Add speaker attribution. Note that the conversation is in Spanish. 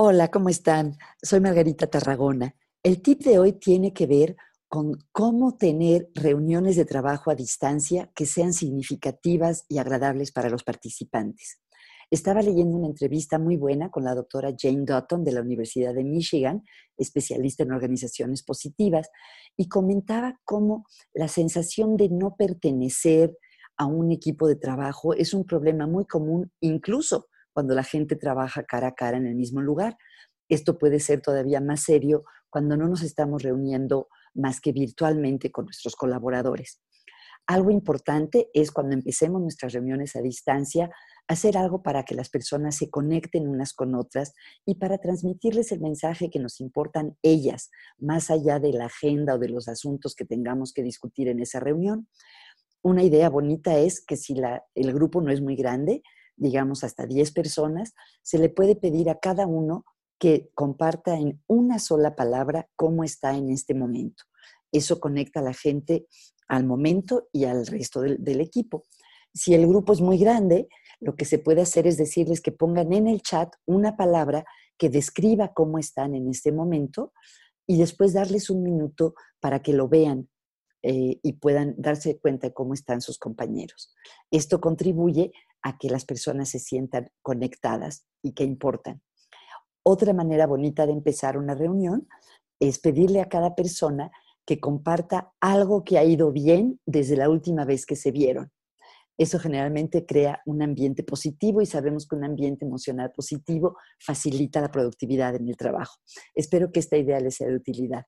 Speaker 1: Hola, ¿cómo están? Soy Margarita Tarragona. El tip de hoy tiene que ver con cómo tener reuniones de trabajo a distancia que sean significativas y agradables para los participantes. Estaba leyendo una entrevista muy buena con la doctora Jane Dutton de la Universidad de Michigan, especialista en organizaciones positivas, y comentaba cómo la sensación de no pertenecer a un equipo de trabajo es un problema muy común incluso cuando la gente trabaja cara a cara en el mismo lugar. Esto puede ser todavía más serio cuando no nos estamos reuniendo más que virtualmente con nuestros colaboradores. Algo importante es cuando empecemos nuestras reuniones a distancia, hacer algo para que las personas se conecten unas con otras y para transmitirles el mensaje que nos importan ellas, más allá de la agenda o de los asuntos que tengamos que discutir en esa reunión. Una idea bonita es que si el grupo no es muy grande, digamos hasta 10 personas, se le puede pedir a cada uno que comparta en una sola palabra cómo está en este momento. Eso conecta a la gente al momento y al resto del, equipo. Si el grupo es muy grande, lo que se puede hacer es decirles que pongan en el chat una palabra que describa cómo están en este momento y después darles un minuto para que lo vean eh, y puedan darse cuenta de cómo están sus compañeros. Esto contribuye a que las personas se sientan conectadas y que importan. Otra manera bonita de empezar una reunión es pedirle a cada persona que comparta algo que ha ido bien desde la última vez que se vieron. Eso generalmente crea un ambiente positivo y sabemos que un ambiente emocional positivo facilita la productividad en el trabajo. Espero que esta idea les sea de utilidad.